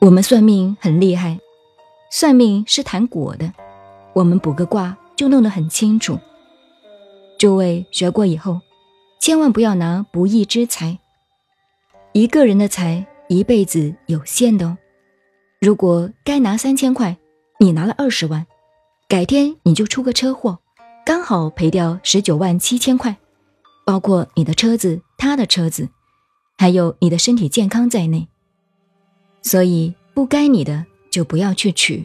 我们算命很厉害，算命是谈果的，我们卜个卦就弄得很清楚。诸位学过以后，千万不要拿不义之财。一个人的财一辈子有限的哦。如果该拿三千块，你拿了二十万，改天你就出个车祸，刚好赔掉十九万七千块，包括你的车子、他的车子，还有你的身体健康在内。所以不该你的就不要去取。